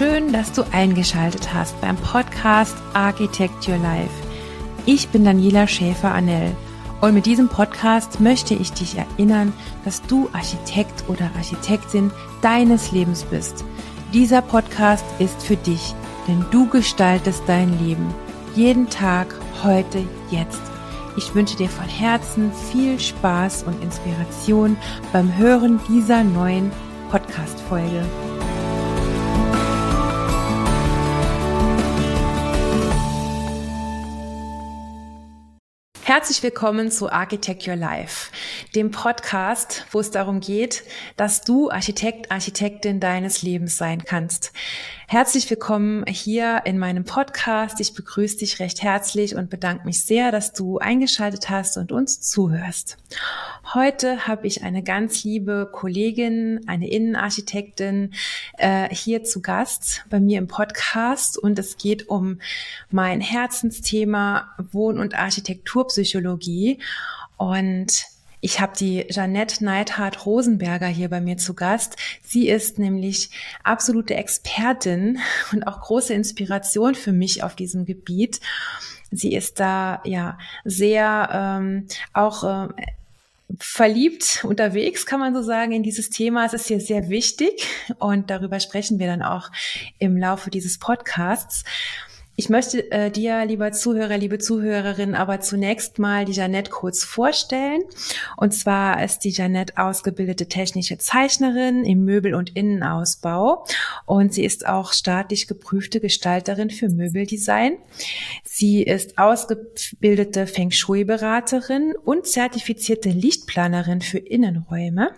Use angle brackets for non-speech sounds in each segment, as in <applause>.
Schön, dass du eingeschaltet hast beim Podcast Architect Your Life. Ich bin Daniela Schäfer-Annell und mit diesem Podcast möchte ich dich erinnern, dass du Architekt oder Architektin deines Lebens bist. Dieser Podcast ist für dich, denn du gestaltest dein Leben. Jeden Tag, heute, jetzt. Ich wünsche dir von Herzen viel Spaß und Inspiration beim Hören dieser neuen Podcast-Folge. Herzlich willkommen zu Architect Your Life, dem Podcast, wo es darum geht, dass du Architekt, Architektin deines Lebens sein kannst. Herzlich willkommen hier in meinem Podcast. Ich begrüße dich recht herzlich und bedanke mich sehr, dass du eingeschaltet hast und uns zuhörst. Heute habe ich eine ganz liebe Kollegin, eine Innenarchitektin äh, hier zu Gast bei mir im Podcast und es geht um mein Herzensthema Wohn- und Architekturpsychologie. Und ich habe die Jeanette Neidhardt Rosenberger hier bei mir zu Gast. Sie ist nämlich absolute Expertin und auch große Inspiration für mich auf diesem Gebiet. Sie ist da ja sehr ähm, auch äh, verliebt unterwegs, kann man so sagen, in dieses Thema. Es ist ihr sehr wichtig und darüber sprechen wir dann auch im Laufe dieses Podcasts. Ich möchte äh, dir, lieber Zuhörer, liebe Zuhörerin, aber zunächst mal die Janette kurz vorstellen. Und zwar ist die Janette ausgebildete technische Zeichnerin im Möbel- und Innenausbau und sie ist auch staatlich geprüfte Gestalterin für Möbeldesign. Sie ist ausgebildete Feng Shui-Beraterin und zertifizierte Lichtplanerin für Innenräume.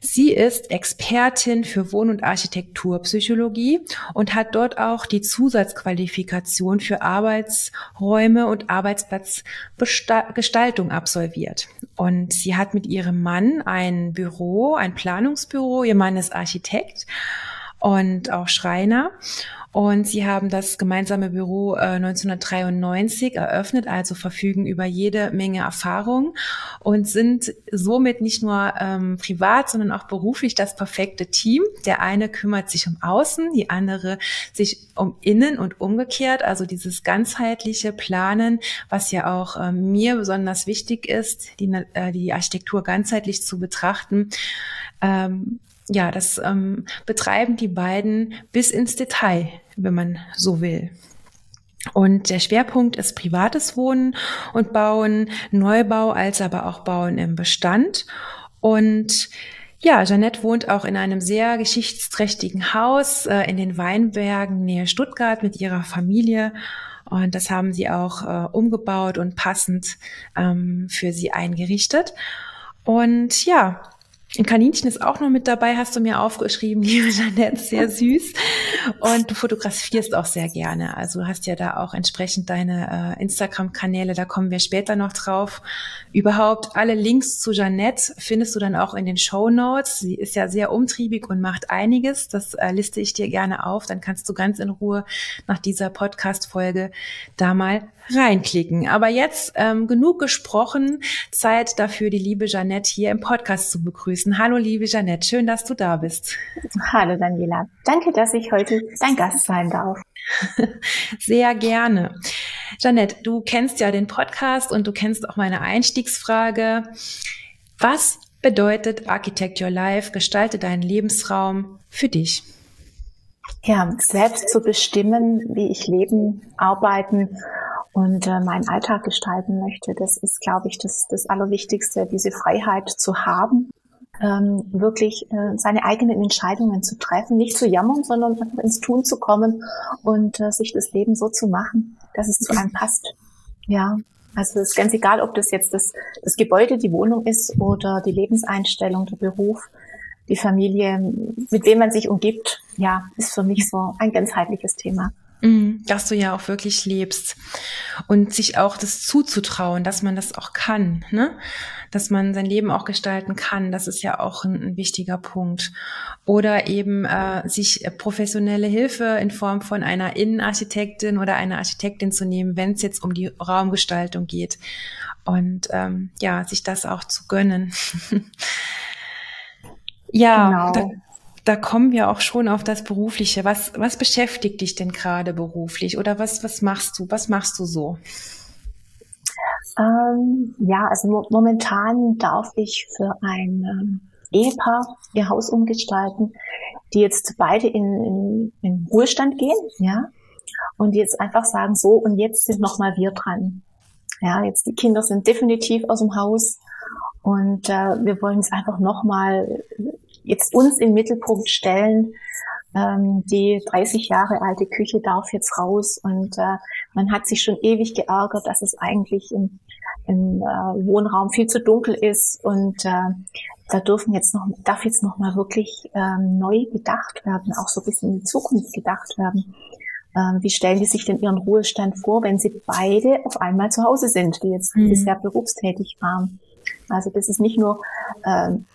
Sie ist Expertin für Wohn- und Architekturpsychologie und hat dort auch die Zusatzqualifikation für Arbeitsräume und Arbeitsplatzgestaltung absolviert. Und sie hat mit ihrem Mann ein Büro, ein Planungsbüro. Ihr Mann ist Architekt und auch Schreiner. Und sie haben das gemeinsame Büro äh, 1993 eröffnet, also verfügen über jede Menge Erfahrung und sind somit nicht nur ähm, privat, sondern auch beruflich das perfekte Team. Der eine kümmert sich um Außen, die andere sich um Innen und umgekehrt. Also dieses ganzheitliche Planen, was ja auch äh, mir besonders wichtig ist, die, äh, die Architektur ganzheitlich zu betrachten. Ähm, ja, das ähm, betreiben die beiden bis ins Detail, wenn man so will. Und der Schwerpunkt ist privates Wohnen und Bauen, Neubau als aber auch Bauen im Bestand. Und ja, Jeanette wohnt auch in einem sehr geschichtsträchtigen Haus äh, in den Weinbergen nähe Stuttgart mit ihrer Familie. Und das haben sie auch äh, umgebaut und passend ähm, für sie eingerichtet. Und ja, ein Kaninchen ist auch noch mit dabei, hast du mir aufgeschrieben, <laughs> liebe Janette, sehr <laughs> süß. Und du fotografierst auch sehr gerne. Also hast ja da auch entsprechend deine äh, Instagram-Kanäle, da kommen wir später noch drauf. Überhaupt alle Links zu Janette findest du dann auch in den Show Notes. Sie ist ja sehr umtriebig und macht einiges. Das äh, liste ich dir gerne auf. Dann kannst du ganz in Ruhe nach dieser Podcast-Folge da mal reinklicken. Aber jetzt ähm, genug gesprochen. Zeit dafür, die liebe Janette hier im Podcast zu begrüßen. Hallo, liebe Janette, schön, dass du da bist. Hallo, Daniela. Danke, dass ich heute dein Gast sein darf. <laughs> Sehr gerne. Janette, du kennst ja den Podcast und du kennst auch meine Einstiegsfrage. Was bedeutet Architect Your Life? Gestalte deinen Lebensraum für dich. Ja, selbst zu bestimmen, wie ich leben, arbeiten und äh, meinen Alltag gestalten möchte. Das ist, glaube ich, das, das Allerwichtigste, diese Freiheit zu haben, ähm, wirklich äh, seine eigenen Entscheidungen zu treffen, nicht zu jammern, sondern einfach ins Tun zu kommen und äh, sich das Leben so zu machen, dass es zu einem passt. Ja, also es ist ganz egal, ob das jetzt das, das Gebäude, die Wohnung ist oder die Lebenseinstellung, der Beruf, die Familie, mit wem man sich umgibt. Ja, ist für mich so ein ganzheitliches Thema. Mhm, dass du ja auch wirklich lebst und sich auch das zuzutrauen, dass man das auch kann, ne? dass man sein Leben auch gestalten kann, das ist ja auch ein, ein wichtiger Punkt. Oder eben äh, sich professionelle Hilfe in Form von einer Innenarchitektin oder einer Architektin zu nehmen, wenn es jetzt um die Raumgestaltung geht. Und ähm, ja, sich das auch zu gönnen. <laughs> ja, genau. da kommen wir auch schon auf das Berufliche. Was, was beschäftigt dich denn gerade beruflich oder was, was machst du? Was machst du so? Ähm, ja, also mo momentan darf ich für ein ähm, Ehepaar ihr Haus umgestalten, die jetzt beide in, in, in Ruhestand gehen, ja, und jetzt einfach sagen, so, und jetzt sind nochmal wir dran. Ja, jetzt die Kinder sind definitiv aus dem Haus und äh, wir wollen es einfach nochmal jetzt uns im Mittelpunkt stellen. Ähm, die 30 Jahre alte Küche darf jetzt raus und äh, man hat sich schon ewig geärgert, dass es eigentlich im, im äh, Wohnraum viel zu dunkel ist und äh, da dürfen jetzt noch, darf jetzt noch mal wirklich ähm, neu gedacht werden, auch so ein bisschen in die Zukunft gedacht werden. Ähm, wie stellen die sich denn ihren Ruhestand vor, wenn sie beide auf einmal zu Hause sind, die jetzt mhm. bisher berufstätig waren? Also das ist nicht nur ähm,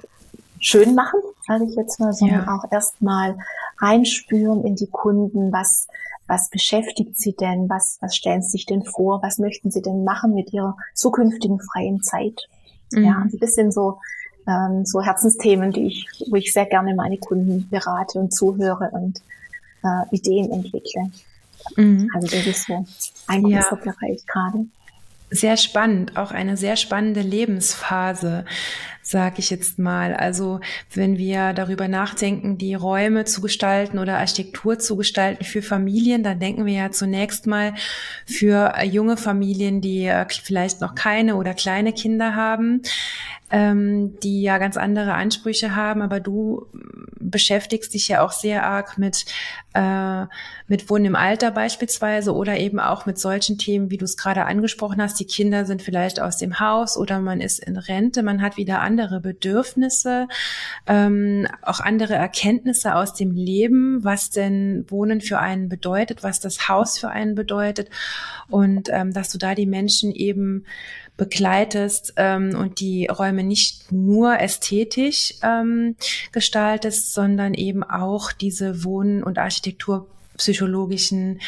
schön machen, sage ich jetzt mal, sondern ja. auch erstmal reinspüren in die Kunden, was, was beschäftigt sie denn, was, was stellen sie sich denn vor, was möchten sie denn machen mit ihrer zukünftigen freien Zeit. Mhm. Ja, ein bisschen so, ähm, so Herzensthemen, die ich, wo ich sehr gerne meine Kunden berate und zuhöre und äh, Ideen entwickle. Mhm. Also das ist so ein großer ja. Bereich gerade sehr spannend, auch eine sehr spannende Lebensphase, sag ich jetzt mal. Also wenn wir darüber nachdenken, die Räume zu gestalten oder Architektur zu gestalten für Familien, dann denken wir ja zunächst mal für junge Familien, die äh, vielleicht noch keine oder kleine Kinder haben, ähm, die ja ganz andere Ansprüche haben, aber du beschäftigst dich ja auch sehr arg mit, äh, mit Wohnen im Alter beispielsweise oder eben auch mit solchen Themen, wie du es gerade angesprochen hast. Die Kinder sind vielleicht aus dem Haus oder man ist in Rente, man hat wieder andere Bedürfnisse, ähm, auch andere Erkenntnisse aus dem Leben, was denn Wohnen für einen bedeutet, was das Haus für einen bedeutet. Und ähm, dass du da die Menschen eben begleitest ähm, und die Räume nicht nur ästhetisch ähm, gestaltest, sondern eben auch diese Wohn- und Architekturpsychologischen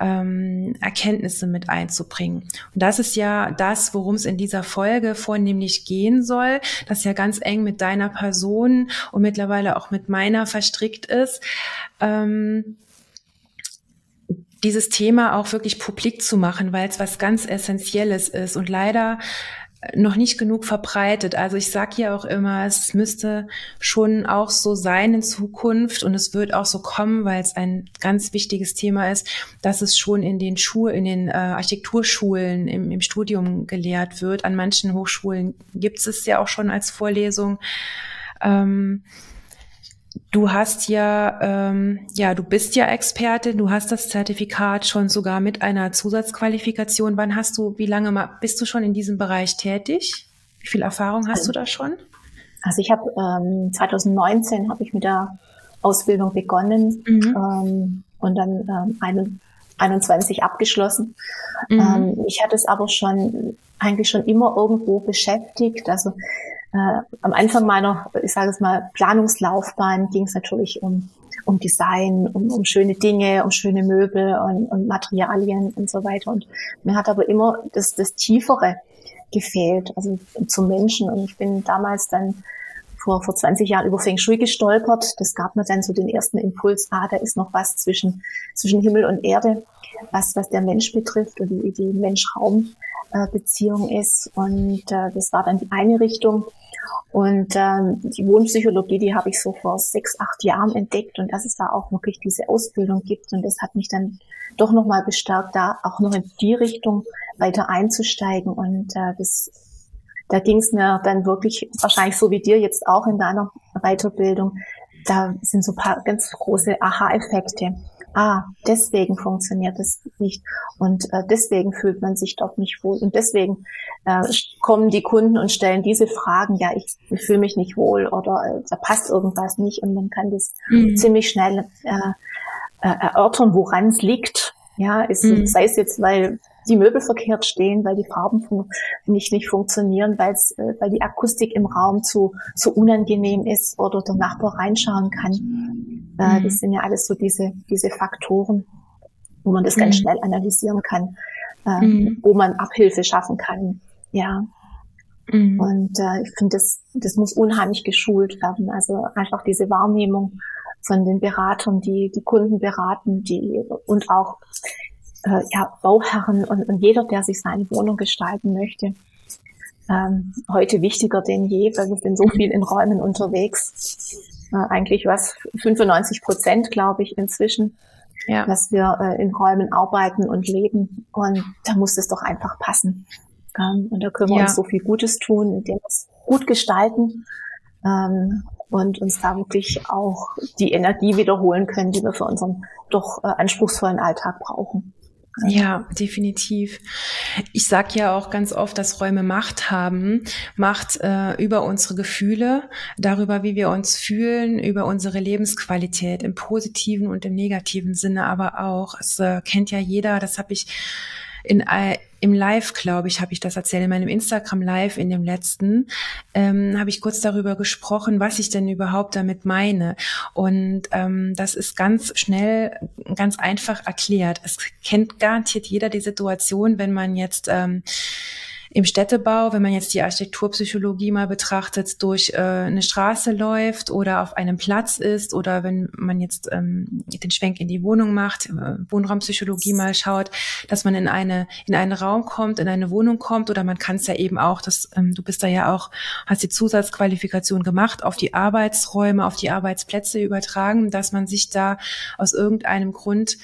ähm, Erkenntnisse mit einzubringen. Und das ist ja das, worum es in dieser Folge vornehmlich gehen soll, das ja ganz eng mit deiner Person und mittlerweile auch mit meiner verstrickt ist. Ähm, dieses Thema auch wirklich publik zu machen, weil es was ganz Essentielles ist und leider noch nicht genug verbreitet. Also ich sage ja auch immer, es müsste schon auch so sein in Zukunft und es wird auch so kommen, weil es ein ganz wichtiges Thema ist, dass es schon in den Schulen, in den äh, Architekturschulen im, im Studium gelehrt wird. An manchen Hochschulen gibt es ja auch schon als Vorlesung. Ähm, Du hast ja, ähm, ja, du bist ja Expertin, du hast das Zertifikat schon sogar mit einer Zusatzqualifikation. Wann hast du, wie lange bist du schon in diesem Bereich tätig? Wie viel Erfahrung hast du da schon? Also ich habe ähm, 2019 habe ich mit der Ausbildung begonnen mhm. ähm, und dann ähm, 21 abgeschlossen. Mhm. Ähm, ich hatte es aber schon eigentlich schon immer irgendwo beschäftigt. Also äh, am Anfang meiner, ich sage es mal, Planungslaufbahn ging es natürlich um, um Design, um, um schöne Dinge, um schöne Möbel und, und Materialien und so weiter. Und mir hat aber immer das, das Tiefere gefehlt, also zum Menschen. Und ich bin damals dann vor, vor 20 Jahren über Feng Shui gestolpert. Das gab mir dann so den ersten Impuls, ah, da ist noch was zwischen, zwischen Himmel und Erde, was, was der Mensch betrifft und die, die Mensch-Raum-Beziehung ist. Und äh, das war dann die eine Richtung. Und ähm, die Wohnpsychologie, die habe ich so vor sechs, acht Jahren entdeckt und dass es da auch wirklich diese Ausbildung gibt. Und das hat mich dann doch nochmal bestärkt, da auch noch in die Richtung weiter einzusteigen. Und äh, das, da ging es mir dann wirklich, wahrscheinlich so wie dir jetzt auch in deiner Weiterbildung, da sind so paar ganz große Aha-Effekte ah, deswegen funktioniert es nicht und äh, deswegen fühlt man sich dort nicht wohl und deswegen äh, kommen die Kunden und stellen diese Fragen, ja, ich, ich fühle mich nicht wohl oder äh, da passt irgendwas nicht und man kann das mhm. ziemlich schnell äh, äh, erörtern, woran es liegt. Ja, ist, mhm. sei es jetzt, weil die Möbel verkehrt stehen, weil die Farben nicht, nicht funktionieren, weil es, äh, weil die Akustik im Raum zu, zu unangenehm ist oder der Nachbar reinschauen kann. Äh, mhm. Das sind ja alles so diese, diese Faktoren, wo man das mhm. ganz schnell analysieren kann, äh, mhm. wo man Abhilfe schaffen kann. Ja. Mhm. Und äh, ich finde, das, das muss unheimlich geschult werden. Also einfach diese Wahrnehmung von den Beratern, die die Kunden beraten, die und auch äh, ja, Bauherren und, und jeder, der sich seine Wohnung gestalten möchte. Ähm, heute wichtiger denn je, weil wir sind so viel in Räumen unterwegs. Äh, eigentlich was 95 Prozent, glaube ich, inzwischen, ja. dass wir äh, in Räumen arbeiten und leben. Und da muss es doch einfach passen. Ähm, und da können wir ja. uns so viel Gutes tun, indem wir es gut gestalten ähm, und uns da wirklich auch die Energie wiederholen können, die wir für unseren doch äh, anspruchsvollen Alltag brauchen. Ja, definitiv. Ich sag ja auch ganz oft, dass Räume Macht haben. Macht äh, über unsere Gefühle, darüber, wie wir uns fühlen, über unsere Lebensqualität im positiven und im negativen Sinne, aber auch, es äh, kennt ja jeder, das habe ich in, äh, im Live, glaube ich, habe ich das erzählt, in meinem Instagram Live in dem letzten, ähm, habe ich kurz darüber gesprochen, was ich denn überhaupt damit meine. Und ähm, das ist ganz schnell, ganz einfach erklärt. Es kennt garantiert jeder die Situation, wenn man jetzt ähm, im Städtebau, wenn man jetzt die Architekturpsychologie mal betrachtet, durch äh, eine Straße läuft oder auf einem Platz ist oder wenn man jetzt ähm, den Schwenk in die Wohnung macht, äh, Wohnraumpsychologie mal schaut, dass man in eine in einen Raum kommt, in eine Wohnung kommt oder man kann es ja eben auch, dass ähm, du bist da ja auch, hast die Zusatzqualifikation gemacht, auf die Arbeitsräume, auf die Arbeitsplätze übertragen, dass man sich da aus irgendeinem Grund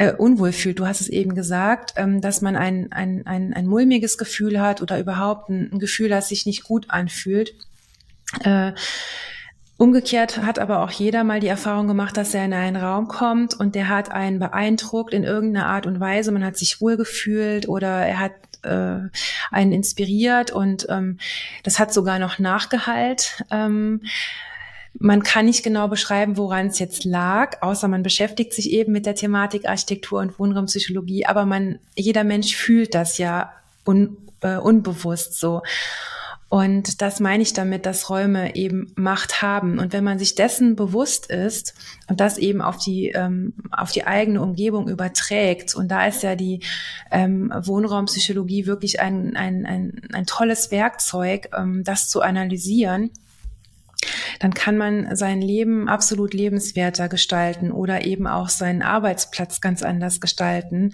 äh, unwohl fühlt. Du hast es eben gesagt, ähm, dass man ein, ein, ein, ein mulmiges Gefühl hat oder überhaupt ein, ein Gefühl, das sich nicht gut anfühlt. Äh, Umgekehrt hat aber auch jeder mal die Erfahrung gemacht, dass er in einen Raum kommt und der hat einen beeindruckt in irgendeiner Art und Weise. Man hat sich wohl gefühlt oder er hat äh, einen inspiriert und ähm, das hat sogar noch Nachgehalt. Ähm, man kann nicht genau beschreiben, woran es jetzt lag, außer man beschäftigt sich eben mit der Thematik Architektur und Wohnraumpsychologie. Aber man, jeder Mensch fühlt das ja un, äh, unbewusst so. Und das meine ich damit, dass Räume eben Macht haben. Und wenn man sich dessen bewusst ist und das eben auf die, ähm, auf die eigene Umgebung überträgt, und da ist ja die ähm, Wohnraumpsychologie wirklich ein, ein, ein, ein tolles Werkzeug, ähm, das zu analysieren, dann kann man sein Leben absolut lebenswerter gestalten oder eben auch seinen Arbeitsplatz ganz anders gestalten.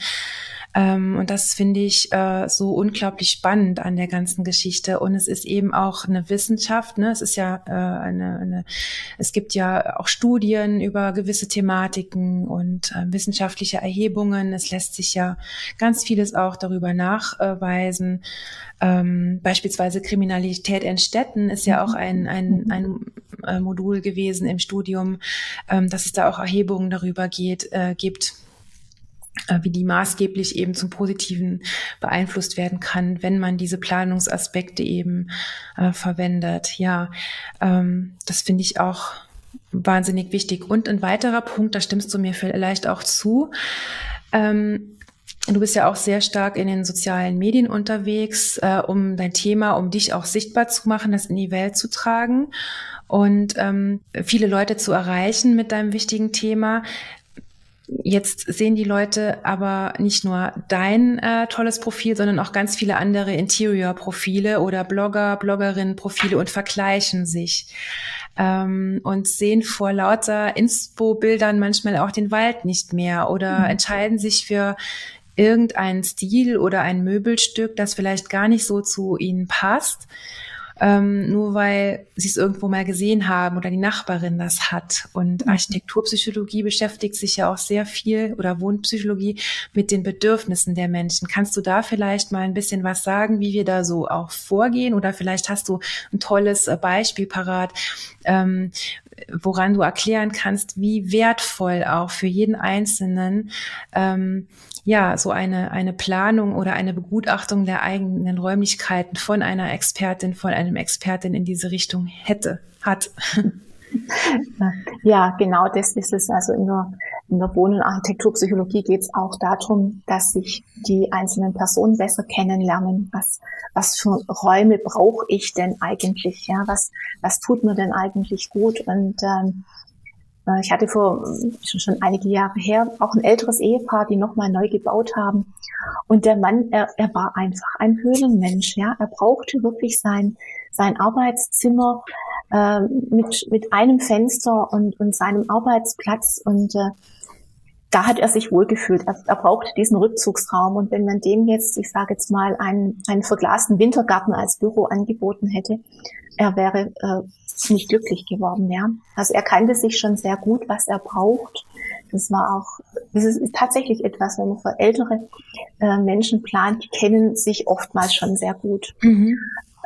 Ähm, und das finde ich äh, so unglaublich spannend an der ganzen Geschichte. Und es ist eben auch eine Wissenschaft. Ne? Es ist ja äh, eine, eine, es gibt ja auch Studien über gewisse Thematiken und äh, wissenschaftliche Erhebungen. Es lässt sich ja ganz vieles auch darüber nachweisen. Ähm, beispielsweise Kriminalität in Städten ist ja auch ein, ein, ein äh, Modul gewesen im Studium, ähm, dass es da auch Erhebungen darüber geht, äh, gibt wie die maßgeblich eben zum Positiven beeinflusst werden kann, wenn man diese Planungsaspekte eben äh, verwendet. Ja, ähm, das finde ich auch wahnsinnig wichtig. Und ein weiterer Punkt, da stimmst du mir vielleicht auch zu. Ähm, Du bist ja auch sehr stark in den sozialen Medien unterwegs, äh, um dein Thema, um dich auch sichtbar zu machen, das in die Welt zu tragen und ähm, viele Leute zu erreichen mit deinem wichtigen Thema. Jetzt sehen die Leute aber nicht nur dein äh, tolles Profil, sondern auch ganz viele andere Interior-Profile oder Blogger, Bloggerinnen-Profile und vergleichen sich ähm, und sehen vor lauter Inspo-Bildern manchmal auch den Wald nicht mehr oder mhm. entscheiden sich für irgendeinen Stil oder ein Möbelstück, das vielleicht gar nicht so zu ihnen passt ähm, nur weil sie es irgendwo mal gesehen haben oder die Nachbarin das hat. Und mhm. Architekturpsychologie beschäftigt sich ja auch sehr viel oder Wohnpsychologie mit den Bedürfnissen der Menschen. Kannst du da vielleicht mal ein bisschen was sagen, wie wir da so auch vorgehen? Oder vielleicht hast du ein tolles äh, Beispiel parat, ähm, woran du erklären kannst, wie wertvoll auch für jeden Einzelnen ähm, ja, so eine, eine Planung oder eine Begutachtung der eigenen Räumlichkeiten von einer Expertin, von einem Expertin in diese Richtung hätte, hat. <laughs> Ja, genau das ist es. Also in der, in der Wohn- und Architekturpsychologie geht es auch darum, dass sich die einzelnen Personen besser kennenlernen. Was, was für Räume brauche ich denn eigentlich? Ja, was, was tut mir denn eigentlich gut? Und ähm, äh, ich hatte vor schon einige Jahre her auch ein älteres Ehepaar, die nochmal neu gebaut haben. Und der Mann, er, er war einfach ein Höhlenmensch. Ja, er brauchte wirklich sein sein Arbeitszimmer äh, mit, mit einem Fenster und, und seinem Arbeitsplatz und äh, da hat er sich wohlgefühlt. Er, er braucht diesen Rückzugsraum. Und wenn man dem jetzt, ich sage jetzt mal, einen, einen verglasten Wintergarten als Büro angeboten hätte, er wäre äh, nicht glücklich geworden. Ja, also er kannte sich schon sehr gut, was er braucht. Das war auch, das ist tatsächlich etwas, wenn man für ältere äh, Menschen plant, die kennen sich oftmals schon sehr gut. Mhm.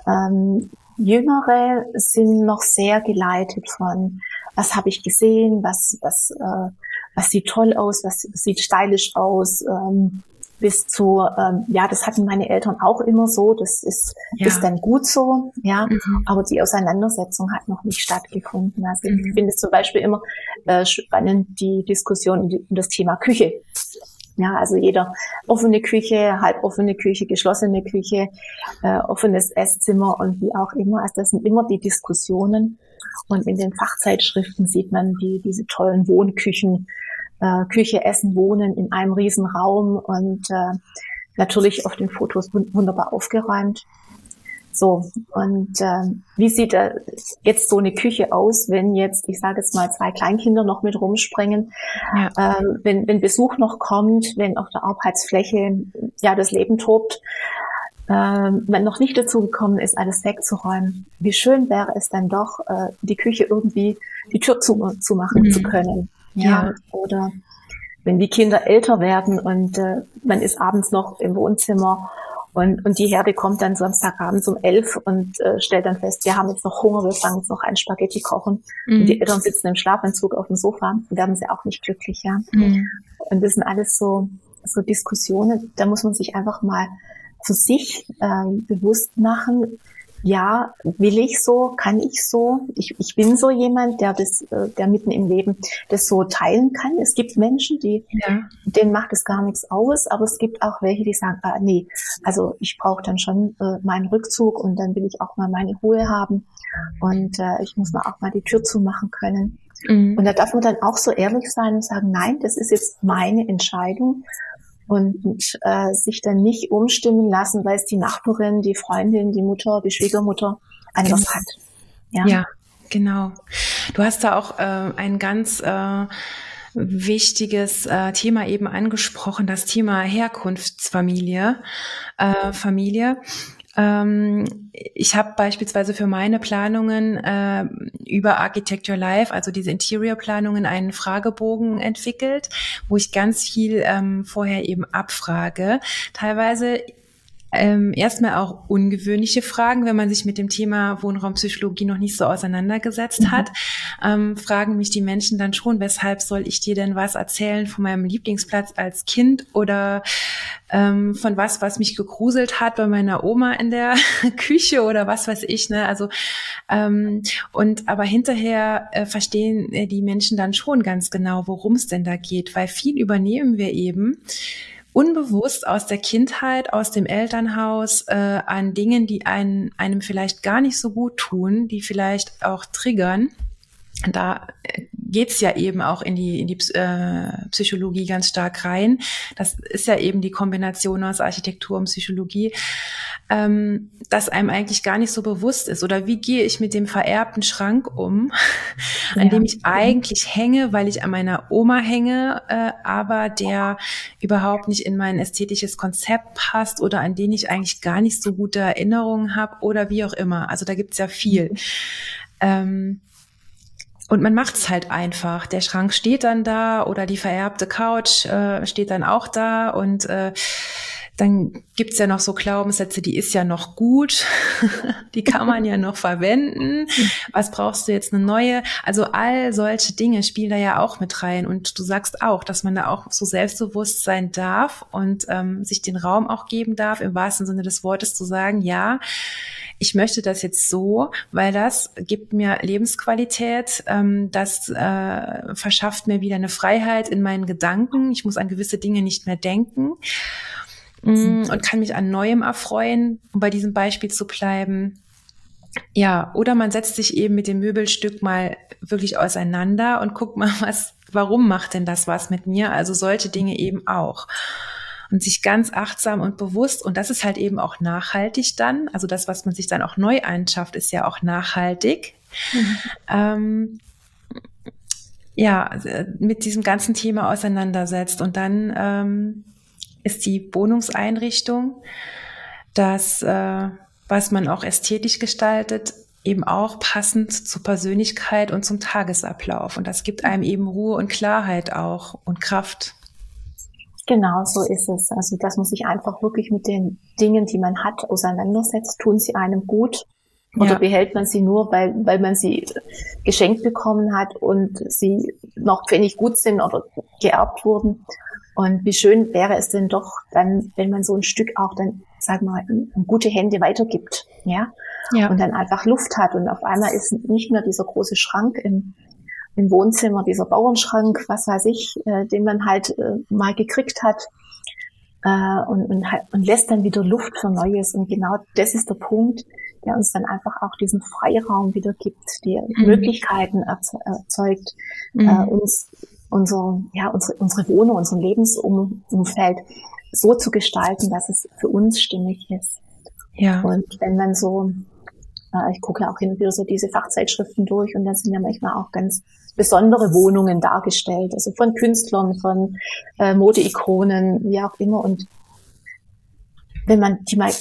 Ähm, Jüngere sind noch sehr geleitet von, was habe ich gesehen, was, was, äh, was sieht toll aus, was, was sieht stylisch aus, ähm, bis zu, ähm, ja, das hatten meine Eltern auch immer so, das ist, ja. ist dann gut so, ja, mhm. aber die Auseinandersetzung hat noch nicht stattgefunden. Also mhm. ich finde es zum Beispiel immer äh, spannend, die Diskussion um das Thema Küche. Ja, also jeder offene Küche, halboffene Küche, geschlossene Küche, äh, offenes Esszimmer und wie auch immer. Also das sind immer die Diskussionen. Und in den Fachzeitschriften sieht man die, diese tollen Wohnküchen, äh, Küche, Essen, Wohnen in einem riesen Raum und äh, natürlich auf den Fotos wunderbar aufgeräumt. So, und äh, wie sieht äh, jetzt so eine Küche aus, wenn jetzt, ich sage jetzt mal, zwei Kleinkinder noch mit rumspringen, ja. ähm, wenn, wenn Besuch noch kommt, wenn auf der Arbeitsfläche ja das Leben tobt, ähm, wenn noch nicht dazu gekommen ist, alles wegzuräumen. Wie schön wäre es dann doch, äh, die Küche irgendwie die Tür zu, zu machen mhm. zu können. Ja. ja. Oder wenn die Kinder älter werden und äh, man ist abends noch im Wohnzimmer und, und die Herde kommt dann Samstagabends um elf und äh, stellt dann fest, wir haben jetzt noch Hunger, wir fangen jetzt noch ein Spaghetti kochen. Mhm. Und die Eltern sitzen im Schlafanzug auf dem Sofa und werden sie auch nicht glücklich, ja. Mhm. Und das sind alles so, so Diskussionen, da muss man sich einfach mal für sich ähm, bewusst machen, ja, will ich so, kann ich so, ich, ich bin so jemand, der das, äh, der mitten im Leben das so teilen kann. Es gibt Menschen, die, ja. denen macht es gar nichts aus, aber es gibt auch welche, die sagen, ah, nee, also ich brauche dann schon äh, meinen Rückzug und dann will ich auch mal meine Ruhe haben und äh, ich muss mal auch mal die Tür zumachen können. Mhm. Und da darf man dann auch so ehrlich sein und sagen, nein, das ist jetzt meine Entscheidung und äh, sich dann nicht umstimmen lassen, weil es die Nachbarin, die Freundin, die Mutter, die Schwiegermutter anders genau. hat. Ja. ja, genau. Du hast da auch äh, ein ganz äh, wichtiges äh, Thema eben angesprochen, das Thema Herkunftsfamilie, äh, Familie. Ähm, ich habe beispielsweise für meine Planungen äh, über Architecture Live, also diese Interior-Planungen, einen Fragebogen entwickelt, wo ich ganz viel ähm, vorher eben abfrage. Teilweise ähm, erstmal auch ungewöhnliche Fragen, wenn man sich mit dem Thema Wohnraumpsychologie noch nicht so auseinandergesetzt mhm. hat, ähm, fragen mich die Menschen dann schon, weshalb soll ich dir denn was erzählen von meinem Lieblingsplatz als Kind oder ähm, von was, was mich gegruselt hat bei meiner Oma in der <laughs> Küche oder was weiß ich, ne? Also ähm, und aber hinterher äh, verstehen äh, die Menschen dann schon ganz genau, worum es denn da geht, weil viel übernehmen wir eben unbewusst aus der Kindheit, aus dem Elternhaus äh, an Dingen, die einen, einem vielleicht gar nicht so gut tun, die vielleicht auch triggern. Da geht's ja eben auch in die, in die äh, Psychologie ganz stark rein. Das ist ja eben die Kombination aus Architektur und Psychologie ähm, das einem eigentlich gar nicht so bewusst ist. Oder wie gehe ich mit dem vererbten Schrank um, <laughs> an ja. dem ich eigentlich hänge, weil ich an meiner Oma hänge, äh, aber der überhaupt nicht in mein ästhetisches Konzept passt oder an den ich eigentlich gar nicht so gute Erinnerungen habe oder wie auch immer. Also da gibt's ja viel. Mhm. Ähm, und man macht's halt einfach. Der Schrank steht dann da oder die vererbte Couch äh, steht dann auch da und äh, dann gibt's ja noch so Glaubenssätze, die ist ja noch gut, <laughs> die kann man ja noch verwenden. Was brauchst du jetzt eine neue? Also all solche Dinge spielen da ja auch mit rein. Und du sagst auch, dass man da auch so selbstbewusst sein darf und ähm, sich den Raum auch geben darf, im wahrsten Sinne des Wortes zu sagen, ja, ich möchte das jetzt so, weil das gibt mir Lebensqualität, ähm, das äh, verschafft mir wieder eine Freiheit in meinen Gedanken. Ich muss an gewisse Dinge nicht mehr denken. Mm, und kann mich an Neuem erfreuen, um bei diesem Beispiel zu bleiben. Ja, oder man setzt sich eben mit dem Möbelstück mal wirklich auseinander und guckt mal, <laughs> was, warum macht denn das was mit mir? Also solche Dinge eben auch. und sich ganz achtsam und bewusst, und das ist halt eben auch nachhaltig dann, also das, was man sich dann auch neu einschafft, ist ja auch nachhaltig. Mhm. Ähm, ja, mit diesem ganzen Thema auseinandersetzt. Und dann ähm, ist die Wohnungseinrichtung, das, äh, was man auch ästhetisch gestaltet, eben auch passend zur Persönlichkeit und zum Tagesablauf. Und das gibt einem eben Ruhe und Klarheit auch und Kraft. Genau, so ist es. Also, dass man sich einfach wirklich mit den Dingen, die man hat, auseinandersetzt. Tun sie einem gut? Oder ja. behält man sie nur, weil, weil man sie geschenkt bekommen hat und sie noch pfennig gut sind oder geerbt wurden? Und wie schön wäre es denn doch dann, wenn man so ein Stück auch dann, sag mal, in, in gute Hände weitergibt, ja? ja? Und dann einfach Luft hat und auf einmal ist nicht mehr dieser große Schrank im, im Wohnzimmer, dieser Bauernschrank, was weiß ich, äh, den man halt äh, mal gekriegt hat, äh, und, und, und lässt dann wieder Luft für Neues. Und genau das ist der Punkt, der uns dann einfach auch diesen Freiraum wieder gibt, die mhm. Möglichkeiten erzeugt, mhm. äh, uns unser, ja, unsere, unsere Wohnung, unser Lebensumfeld so zu gestalten, dass es für uns stimmig ist. Ja. Und wenn man so, äh, ich gucke ja auch hin und wieder so diese Fachzeitschriften durch und da sind ja manchmal auch ganz besondere Wohnungen dargestellt, also von Künstlern, von äh, Modeikonen, wie auch immer. Und wenn man die mal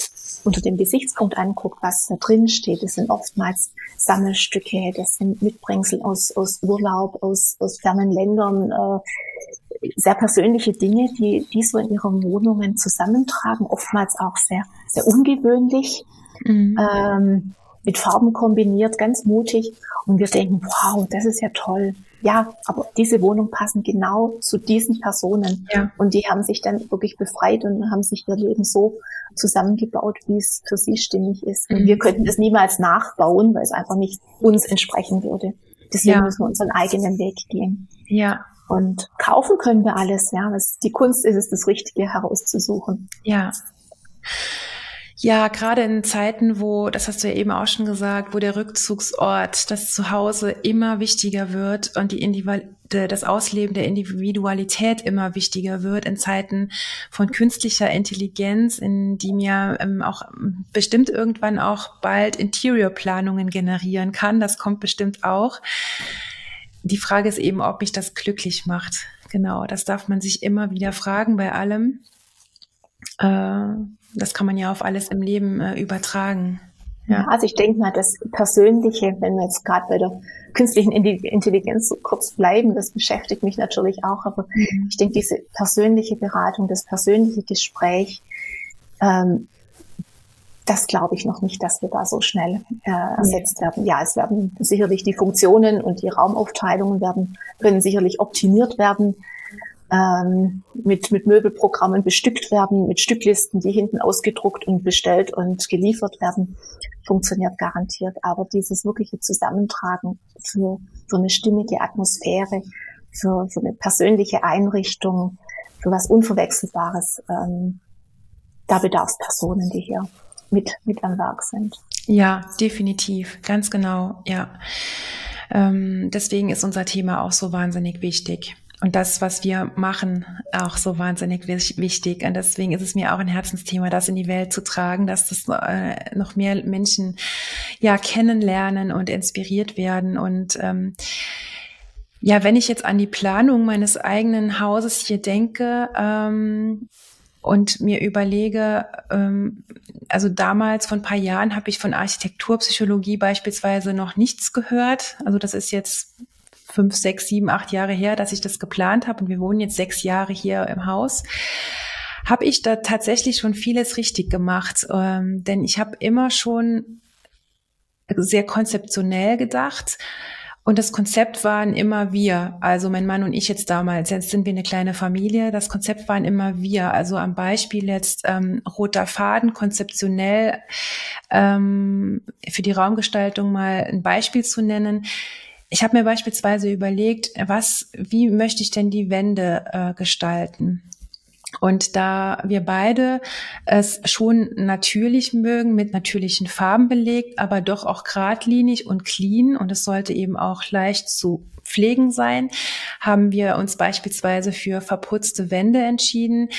unter dem Gesichtspunkt anguckt, was da drin steht, das sind oftmals Sammelstücke, das sind Mitbringsel aus, aus Urlaub, aus, aus fernen Ländern, äh, sehr persönliche Dinge, die, die so in ihren Wohnungen zusammentragen, oftmals auch sehr, sehr ungewöhnlich, mhm. ähm, mit Farben kombiniert, ganz mutig. Und wir denken, wow, das ist ja toll. Ja, aber diese Wohnung passen genau zu diesen Personen. Ja. Und die haben sich dann wirklich befreit und haben sich ihr Leben so zusammengebaut, wie es für sie stimmig ist. Und wir mhm. könnten das niemals nachbauen, weil es einfach nicht uns entsprechen würde. Deswegen ja. müssen wir unseren eigenen Weg gehen. Ja. Und kaufen können wir alles, ja. Was die Kunst ist es, das Richtige herauszusuchen. Ja. Ja, gerade in Zeiten, wo, das hast du ja eben auch schon gesagt, wo der Rückzugsort, das Zuhause immer wichtiger wird und die Individual das Ausleben der Individualität immer wichtiger wird, in Zeiten von künstlicher Intelligenz, in die mir ähm, auch bestimmt irgendwann auch bald Interior-Planungen generieren kann. Das kommt bestimmt auch. Die Frage ist eben, ob mich das glücklich macht. Genau, das darf man sich immer wieder fragen bei allem. Äh, das kann man ja auf alles im Leben äh, übertragen. Ja. Also ich denke mal, das Persönliche, wenn wir jetzt gerade bei der künstlichen Intelligenz so kurz bleiben, das beschäftigt mich natürlich auch, aber mhm. ich denke, diese persönliche Beratung, das persönliche Gespräch, ähm, das glaube ich noch nicht, dass wir da so schnell äh, ersetzt werden. Ja, es werden sicherlich die Funktionen und die Raumaufteilungen werden, können sicherlich optimiert werden ähm, mit, mit Möbelprogrammen bestückt werden, mit Stücklisten, die hinten ausgedruckt und bestellt und geliefert werden, funktioniert garantiert. Aber dieses wirkliche Zusammentragen für, für eine stimmige Atmosphäre, für, für eine persönliche Einrichtung, für was Unverwechselbares, ähm, da bedarf es Personen, die hier mit, mit am Werk sind. Ja, definitiv, ganz genau, ja. Ähm, deswegen ist unser Thema auch so wahnsinnig wichtig und das, was wir machen, auch so wahnsinnig wichtig. Und deswegen ist es mir auch ein Herzensthema, das in die Welt zu tragen, dass das äh, noch mehr Menschen ja kennenlernen und inspiriert werden. Und ähm, ja, wenn ich jetzt an die Planung meines eigenen Hauses hier denke, ähm, und mir überlege, ähm, also damals vor ein paar Jahren habe ich von Architekturpsychologie beispielsweise noch nichts gehört. Also das ist jetzt fünf, sechs, sieben, acht Jahre her, dass ich das geplant habe und wir wohnen jetzt sechs Jahre hier im Haus, habe ich da tatsächlich schon vieles richtig gemacht. Ähm, denn ich habe immer schon sehr konzeptionell gedacht. Und das Konzept waren immer wir, also mein Mann und ich jetzt damals. Jetzt sind wir eine kleine Familie. Das Konzept waren immer wir. Also am Beispiel jetzt ähm, roter Faden, konzeptionell ähm, für die Raumgestaltung mal ein Beispiel zu nennen. Ich habe mir beispielsweise überlegt, was, wie möchte ich denn die Wände äh, gestalten? Und da wir beide es schon natürlich mögen, mit natürlichen Farben belegt, aber doch auch geradlinig und clean und es sollte eben auch leicht zu pflegen sein, haben wir uns beispielsweise für verputzte Wände entschieden,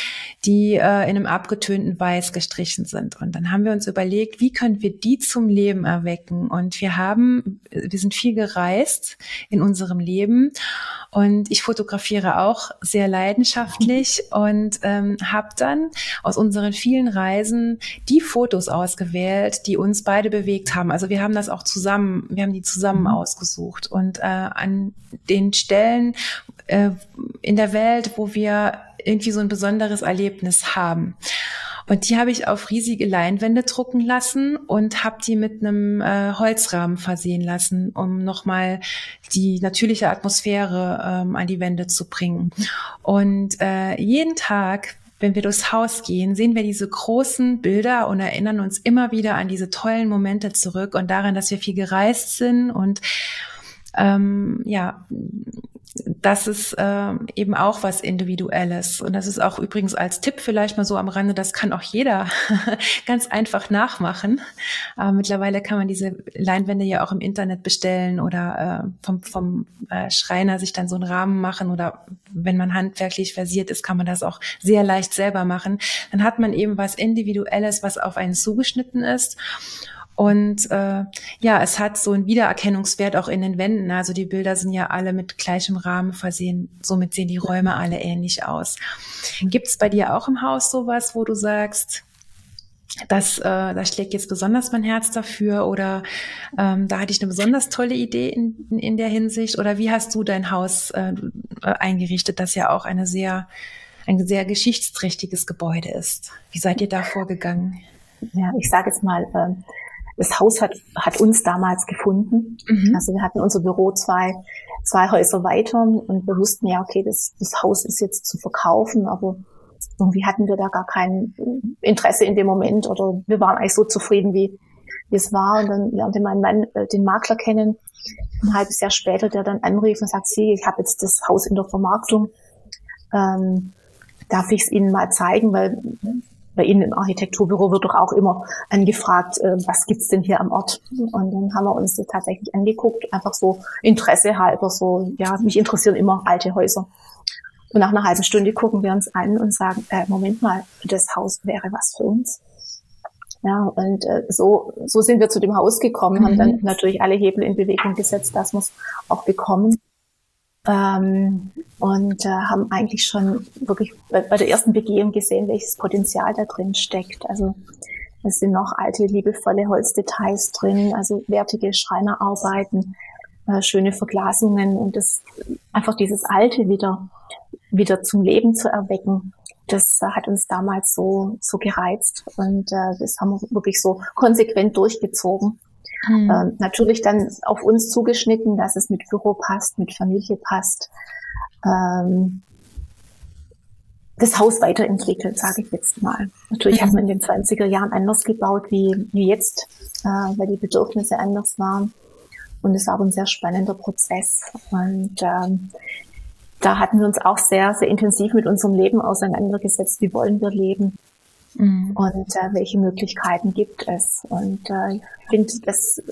die äh, in einem abgetönten Weiß gestrichen sind. Und dann haben wir uns überlegt, wie können wir die zum Leben erwecken? Und wir haben, wir sind viel gereist in unserem Leben und ich fotografiere auch sehr leidenschaftlich und ähm, habe dann aus unseren vielen Reisen die Fotos ausgewählt, die uns beide bewegt haben. Also wir haben das auch zusammen, wir haben die zusammen mhm. ausgesucht und äh, an den Stellen äh, in der Welt, wo wir irgendwie so ein besonderes Erlebnis haben. Und die habe ich auf riesige Leinwände drucken lassen und habe die mit einem äh, Holzrahmen versehen lassen, um nochmal die natürliche Atmosphäre ähm, an die Wände zu bringen. Und äh, jeden Tag, wenn wir durchs Haus gehen, sehen wir diese großen Bilder und erinnern uns immer wieder an diese tollen Momente zurück und daran, dass wir viel gereist sind und ähm, ja, das ist äh, eben auch was Individuelles. Und das ist auch übrigens als Tipp vielleicht mal so am Rande, das kann auch jeder <laughs> ganz einfach nachmachen. Äh, mittlerweile kann man diese Leinwände ja auch im Internet bestellen oder äh, vom, vom äh, Schreiner sich dann so einen Rahmen machen oder wenn man handwerklich versiert ist, kann man das auch sehr leicht selber machen. Dann hat man eben was Individuelles, was auf einen zugeschnitten ist. Und äh, ja, es hat so einen Wiedererkennungswert auch in den Wänden. Also die Bilder sind ja alle mit gleichem Rahmen versehen. Somit sehen die Räume alle ähnlich aus. Gibt es bei dir auch im Haus sowas, wo du sagst, das, äh, da schlägt jetzt besonders mein Herz dafür oder ähm, da hatte ich eine besonders tolle Idee in, in, in der Hinsicht oder wie hast du dein Haus äh, eingerichtet, das ja auch eine sehr, ein sehr geschichtsträchtiges Gebäude ist. Wie seid ihr da vorgegangen? Ja, ich sage jetzt mal, äh, das Haus hat, hat uns damals gefunden. Mhm. Also wir hatten unser Büro zwei, zwei Häuser weiter und wir wussten ja, okay, das, das Haus ist jetzt zu verkaufen, aber irgendwie hatten wir da gar kein Interesse in dem Moment oder wir waren eigentlich so zufrieden, wie, wie es war. Und dann lernte mein Mann äh, den Makler kennen, ein halbes Jahr später, der dann anrief und sagt, sie, ich habe jetzt das Haus in der Vermarktung. Ähm, darf ich es Ihnen mal zeigen, weil bei Ihnen im Architekturbüro wird doch auch immer angefragt, äh, was gibt's denn hier am Ort? Und dann haben wir uns das tatsächlich angeguckt, einfach so Interesse halber, so, ja, mich interessieren immer alte Häuser. Und nach einer halben Stunde gucken wir uns an und sagen, äh, Moment mal, das Haus wäre was für uns. Ja, und äh, so, so sind wir zu dem Haus gekommen, mhm. haben dann natürlich alle Hebel in Bewegung gesetzt, dass wir es auch bekommen. Ähm, und äh, haben eigentlich schon wirklich bei, bei, der ersten Begehung gesehen, welches Potenzial da drin steckt. Also es sind noch alte, liebevolle Holzdetails drin, also wertige Schreinerarbeiten, äh, schöne Verglasungen und das einfach dieses Alte wieder wieder zum Leben zu erwecken. Das hat uns damals so so gereizt und äh, das haben wir wirklich so konsequent durchgezogen. Mhm. Ähm, natürlich dann auf uns zugeschnitten, dass es mit Büro passt, mit Familie passt. Ähm, das Haus weiterentwickelt, sage ich jetzt mal. Natürlich mhm. hat man in den 20er Jahren anders gebaut wie, wie jetzt, äh, weil die Bedürfnisse anders waren. Und es war auch ein sehr spannender Prozess. Und ähm, da hatten wir uns auch sehr, sehr intensiv mit unserem Leben auseinandergesetzt. Wie wollen wir leben? Mhm. Und äh, welche Möglichkeiten gibt es? Und äh, ich finde, das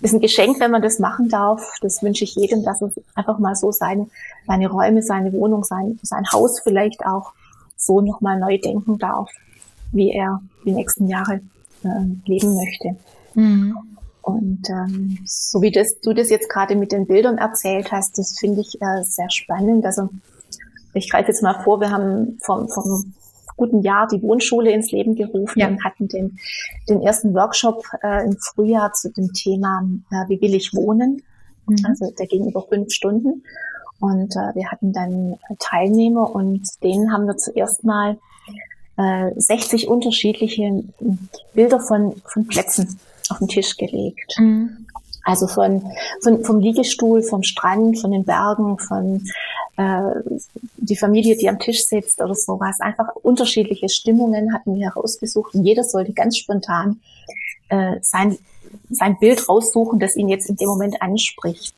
ist ein Geschenk, wenn man das machen darf. Das wünsche ich jedem, dass er einfach mal so seine, seine Räume, seine Wohnung, sein, sein Haus vielleicht auch so nochmal neu denken darf, wie er die nächsten Jahre äh, leben möchte. Mhm. Und ähm, so wie das, du das jetzt gerade mit den Bildern erzählt hast, das finde ich äh, sehr spannend. Also ich greife jetzt mal vor, wir haben vom, vom guten Jahr die Wohnschule ins Leben gerufen ja. und hatten den, den ersten Workshop äh, im Frühjahr zu dem Thema, äh, wie will ich wohnen? Mhm. Also der ging über fünf Stunden. Und äh, wir hatten dann Teilnehmer und denen haben wir zuerst mal äh, 60 unterschiedliche Bilder von, von Plätzen auf den Tisch gelegt. Mhm. Also von, von, vom Liegestuhl, vom Strand, von den Bergen, von äh, die Familie, die am Tisch sitzt oder sowas. Einfach unterschiedliche Stimmungen hatten wir herausgesucht und jeder sollte ganz spontan äh, sein, sein Bild raussuchen, das ihn jetzt in dem Moment anspricht.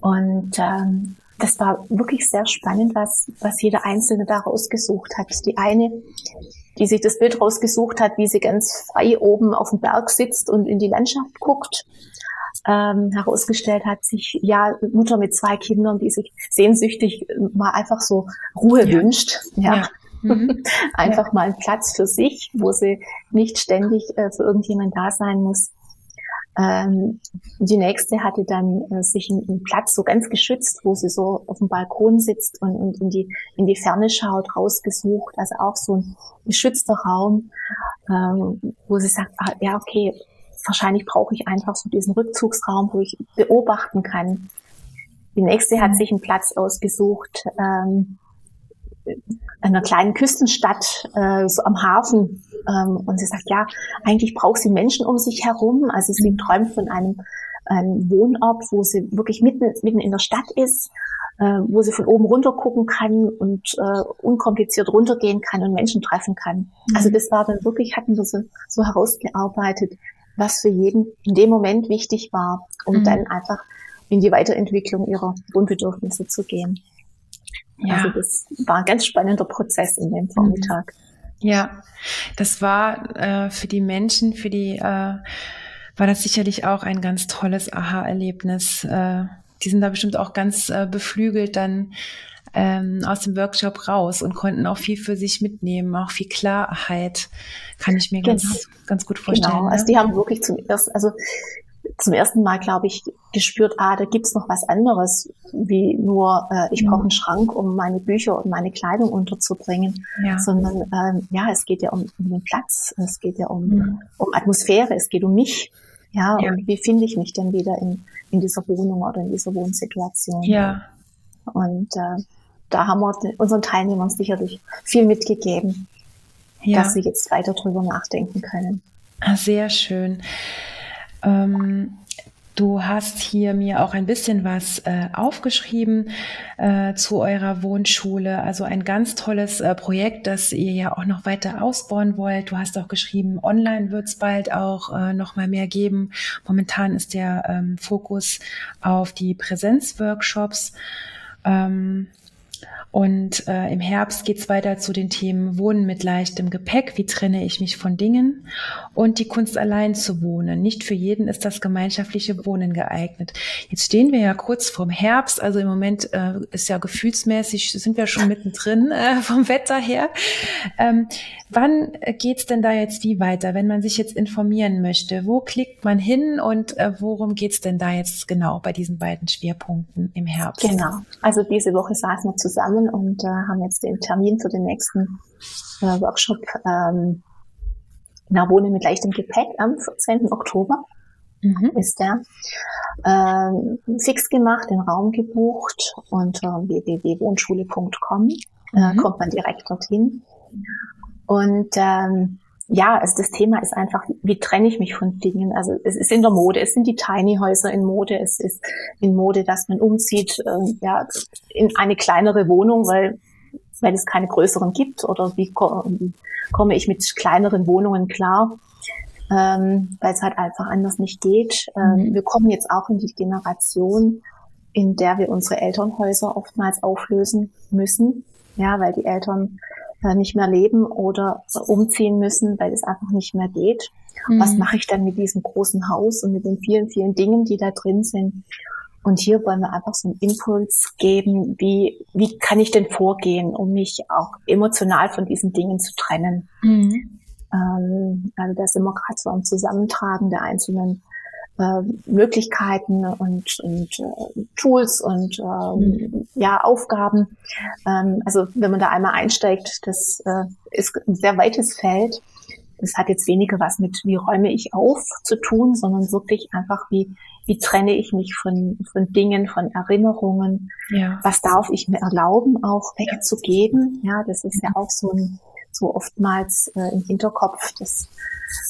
Und ähm, das war wirklich sehr spannend, was, was jeder Einzelne da rausgesucht hat. Die eine, die sich das Bild rausgesucht hat, wie sie ganz frei oben auf dem Berg sitzt und in die Landschaft guckt, ähm, herausgestellt hat sich ja Mutter mit zwei Kindern, die sich sehnsüchtig mal einfach so Ruhe ja. wünscht. Ja. ja. Mhm. <laughs> einfach ja. mal einen Platz für sich, wo sie nicht ständig äh, für irgendjemand da sein muss. Ähm, die nächste hatte dann äh, sich einen, einen, Platz so ganz geschützt, wo sie so auf dem Balkon sitzt und, und in, die, in die Ferne schaut, rausgesucht. Also auch so ein geschützter Raum, ähm, wo sie sagt, ah, ja, okay, wahrscheinlich brauche ich einfach so diesen Rückzugsraum, wo ich beobachten kann. Die nächste hat mhm. sich einen Platz ausgesucht, ähm, einer kleinen Küstenstadt, äh, so am Hafen. Ähm, und sie sagt, ja, eigentlich braucht sie Menschen um sich herum. Also sie mhm. träumt von einem, einem Wohnort, wo sie wirklich mitten, mitten in der Stadt ist, äh, wo sie von oben runter gucken kann und äh, unkompliziert runtergehen kann und Menschen treffen kann. Mhm. Also das war dann wirklich, hatten wir so, so herausgearbeitet, was für jeden in dem Moment wichtig war, um mhm. dann einfach in die Weiterentwicklung ihrer Grundbedürfnisse zu gehen. Ja. Also das war ein ganz spannender Prozess in dem Vormittag. Ja, das war äh, für die Menschen, für die äh, war das sicherlich auch ein ganz tolles Aha-Erlebnis. Äh, die sind da bestimmt auch ganz äh, beflügelt dann ähm, aus dem Workshop raus und konnten auch viel für sich mitnehmen, auch viel Klarheit, kann ich mir genau. ganz, ganz gut vorstellen. Genau, also ne? die haben wirklich zum ersten, also zum ersten Mal, glaube ich, gespürt, ah, da gibt's noch was anderes, wie nur, äh, ich mhm. brauche einen Schrank, um meine Bücher und meine Kleidung unterzubringen, ja. sondern ähm, ja, es geht ja um, um den Platz, es geht ja um, mhm. um Atmosphäre, es geht um mich. Ja, ja, und wie finde ich mich denn wieder in, in dieser Wohnung oder in dieser Wohnsituation? Ja. Und äh, da haben wir unseren Teilnehmern sicherlich viel mitgegeben, ja. dass sie jetzt weiter drüber nachdenken können. Ah, sehr schön. Ähm, du hast hier mir auch ein bisschen was äh, aufgeschrieben äh, zu eurer Wohnschule. Also ein ganz tolles äh, Projekt, das ihr ja auch noch weiter ausbauen wollt. Du hast auch geschrieben, online wird es bald auch äh, noch mal mehr geben. Momentan ist der ähm, Fokus auf die Präsenzworkshops. Ähm, und äh, im Herbst geht's weiter zu den Themen Wohnen mit leichtem Gepäck. Wie trenne ich mich von Dingen? Und die Kunst allein zu wohnen. Nicht für jeden ist das gemeinschaftliche Wohnen geeignet. Jetzt stehen wir ja kurz vorm Herbst. Also im Moment äh, ist ja gefühlsmäßig, sind wir schon mittendrin äh, vom Wetter her. Ähm, wann geht's denn da jetzt wie weiter, wenn man sich jetzt informieren möchte? Wo klickt man hin und äh, worum geht's denn da jetzt genau bei diesen beiden Schwerpunkten im Herbst? Genau. Also diese Woche saßen wir zusammen zusammen und äh, haben jetzt den Termin für den nächsten äh, Workshop ähm, na, Wohnen mit leichtem Gepäck am 14. Oktober mhm. ist der. Ähm, fix gemacht, den Raum gebucht unter www.wohnschule.com äh, mhm. kommt man direkt dorthin. Und ähm, ja, also das Thema ist einfach, wie trenne ich mich von Dingen? Also es ist in der Mode, es sind die Tiny Häuser in Mode, es ist in Mode, dass man umzieht, äh, ja, in eine kleinere Wohnung, weil weil es keine größeren gibt oder wie, wie komme ich mit kleineren Wohnungen klar, ähm, weil es halt einfach anders nicht geht. Ähm, mhm. Wir kommen jetzt auch in die Generation, in der wir unsere Elternhäuser oftmals auflösen müssen, ja, weil die Eltern äh, nicht mehr leben oder umziehen müssen, weil es einfach nicht mehr geht. Mhm. Was mache ich dann mit diesem großen Haus und mit den vielen, vielen Dingen, die da drin sind? Und hier wollen wir einfach so einen Impuls geben, wie, wie kann ich denn vorgehen, um mich auch emotional von diesen Dingen zu trennen. Mhm. Ähm, also da sind wir gerade so am Zusammentragen der einzelnen äh, Möglichkeiten und, und äh, Tools und äh, mhm. ja Aufgaben. Ähm, also wenn man da einmal einsteigt, das äh, ist ein sehr weites Feld. Das hat jetzt weniger was mit, wie räume ich auf zu tun, sondern wirklich einfach, wie, wie trenne ich mich von, von Dingen, von Erinnerungen. Ja. Was darf ich mir erlauben, auch wegzugeben? Ja, das ist ja auch so ein, so oftmals äh, im Hinterkopf, das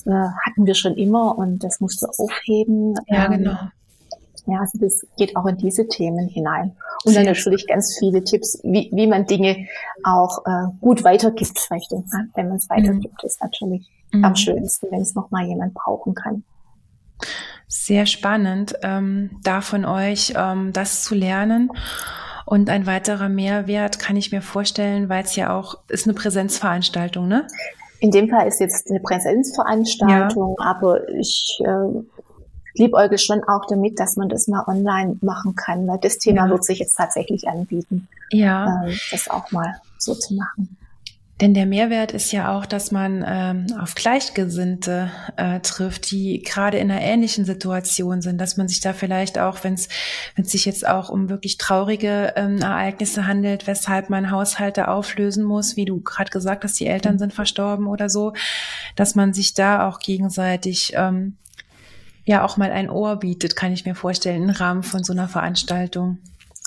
äh, hatten wir schon immer und das musst du aufheben. Ja, ähm, genau. Ja, also das geht auch in diese Themen hinein. Und Sehr dann natürlich ganz viele Tipps, wie, wie man Dinge auch äh, gut weitergibt. Vielleicht, wenn man es weitergibt, mhm. ist natürlich mhm. am schönsten, wenn es nochmal jemand brauchen kann. Sehr spannend, ähm, da von euch ähm, das zu lernen. Und ein weiterer Mehrwert kann ich mir vorstellen, weil es ja auch ist eine Präsenzveranstaltung, ne? In dem Fall ist jetzt eine Präsenzveranstaltung, ja. aber ich äh, liebäugel schon auch damit, dass man das mal online machen kann, weil das Thema ja. wird sich jetzt tatsächlich anbieten, ja. äh, das auch mal so zu machen. Denn der Mehrwert ist ja auch, dass man ähm, auf Gleichgesinnte äh, trifft, die gerade in einer ähnlichen Situation sind, dass man sich da vielleicht auch, wenn es sich jetzt auch um wirklich traurige ähm, Ereignisse handelt, weshalb man Haushalte auflösen muss, wie du gerade gesagt hast, die Eltern sind verstorben oder so, dass man sich da auch gegenseitig ähm, ja auch mal ein Ohr bietet, kann ich mir vorstellen, im Rahmen von so einer Veranstaltung.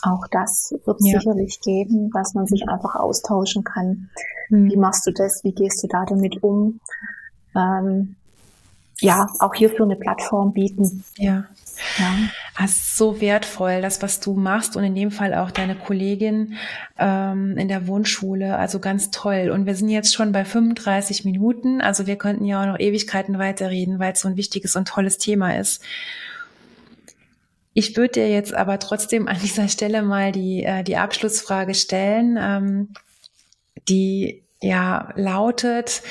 Auch das wird es ja. sicherlich geben, dass man sich einfach austauschen kann. Mhm. Wie machst du das? Wie gehst du da damit um? Ähm, ja, auch hierfür eine Plattform bieten. Ja. Ja. Ist so wertvoll, das, was du machst und in dem Fall auch deine Kollegin ähm, in der Wohnschule. Also ganz toll. Und wir sind jetzt schon bei 35 Minuten. Also wir könnten ja auch noch Ewigkeiten weiterreden, weil es so ein wichtiges und tolles Thema ist. Ich würde dir jetzt aber trotzdem an dieser Stelle mal die, äh, die Abschlussfrage stellen, ähm, die ja lautet,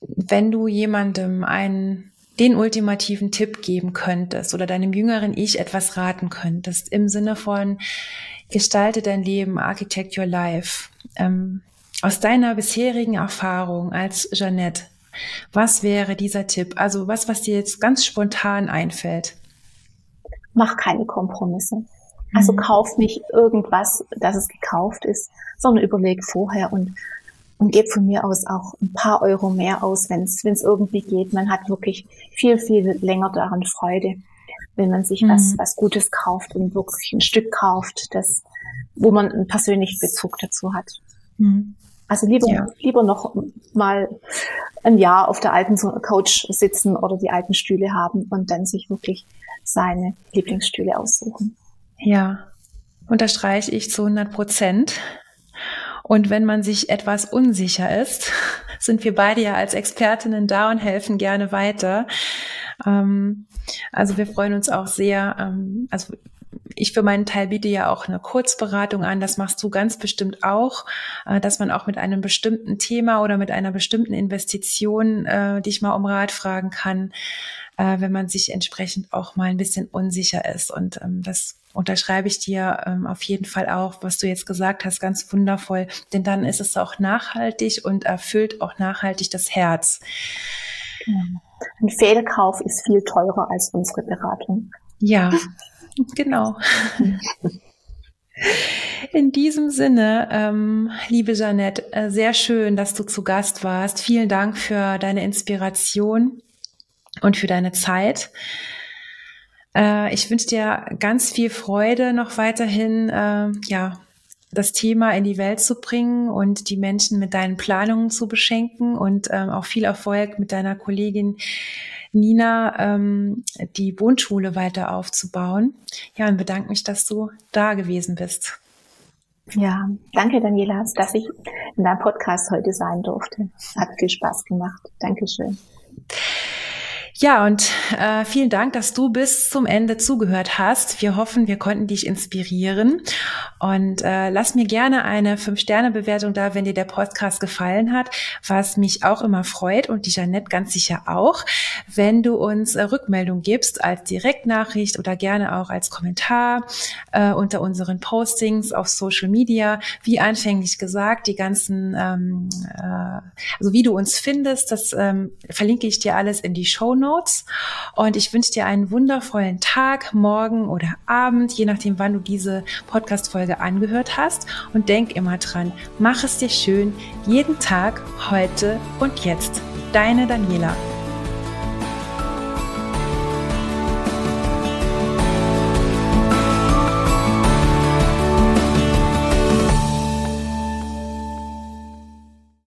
wenn du jemandem einen den ultimativen Tipp geben könntest oder deinem jüngeren Ich etwas raten könntest im Sinne von gestalte dein Leben, architect your life. Ähm, aus deiner bisherigen Erfahrung als Jeanette, was wäre dieser Tipp? Also was, was dir jetzt ganz spontan einfällt? Mach keine Kompromisse. Also mhm. kauf nicht irgendwas, dass es gekauft ist, sondern überleg vorher und und gebe von mir aus auch ein paar Euro mehr aus, wenn es irgendwie geht. Man hat wirklich viel, viel länger daran Freude, wenn man sich mhm. was, was Gutes kauft und wirklich ein Stück kauft, das, wo man einen persönlichen Bezug dazu hat. Mhm. Also lieber, ja. lieber noch mal ein Jahr auf der alten Couch sitzen oder die alten Stühle haben und dann sich wirklich seine Lieblingsstühle aussuchen. Ja, unterstreiche ich zu 100 Prozent. Und wenn man sich etwas unsicher ist, <laughs> sind wir beide ja als Expertinnen da und helfen gerne weiter. Ähm, also wir freuen uns auch sehr. Ähm, also ich für meinen Teil biete ja auch eine Kurzberatung an. Das machst du ganz bestimmt auch, äh, dass man auch mit einem bestimmten Thema oder mit einer bestimmten Investition äh, dich mal um Rat fragen kann, äh, wenn man sich entsprechend auch mal ein bisschen unsicher ist. Und ähm, das unterschreibe ich dir ähm, auf jeden Fall auch, was du jetzt gesagt hast, ganz wundervoll. Denn dann ist es auch nachhaltig und erfüllt auch nachhaltig das Herz. Ein Fehlkauf ist viel teurer als unsere Beratung. Ja, <laughs> genau. In diesem Sinne, ähm, liebe Jeanette, äh, sehr schön, dass du zu Gast warst. Vielen Dank für deine Inspiration und für deine Zeit. Äh, ich wünsche dir ganz viel Freude noch weiterhin, äh, ja, das Thema in die Welt zu bringen und die Menschen mit deinen Planungen zu beschenken und ähm, auch viel Erfolg mit deiner Kollegin Nina, ähm, die Wohnschule weiter aufzubauen. Ja, und bedanke mich, dass du da gewesen bist. Ja, danke Daniela, dass ich in deinem Podcast heute sein durfte. Hat viel Spaß gemacht. Dankeschön. Ja, und äh, vielen Dank, dass du bis zum Ende zugehört hast. Wir hoffen, wir konnten dich inspirieren. Und äh, lass mir gerne eine Fünf-Sterne-Bewertung da, wenn dir der Podcast gefallen hat, was mich auch immer freut und die Janette ganz sicher auch, wenn du uns äh, Rückmeldung gibst als Direktnachricht oder gerne auch als Kommentar äh, unter unseren Postings auf Social Media. Wie anfänglich gesagt, die ganzen, ähm, äh, also wie du uns findest, das ähm, verlinke ich dir alles in die Show Notes. Notes. Und ich wünsche dir einen wundervollen Tag, morgen oder Abend, je nachdem, wann du diese Podcast-Folge angehört hast. Und denk immer dran, mach es dir schön, jeden Tag, heute und jetzt. Deine Daniela.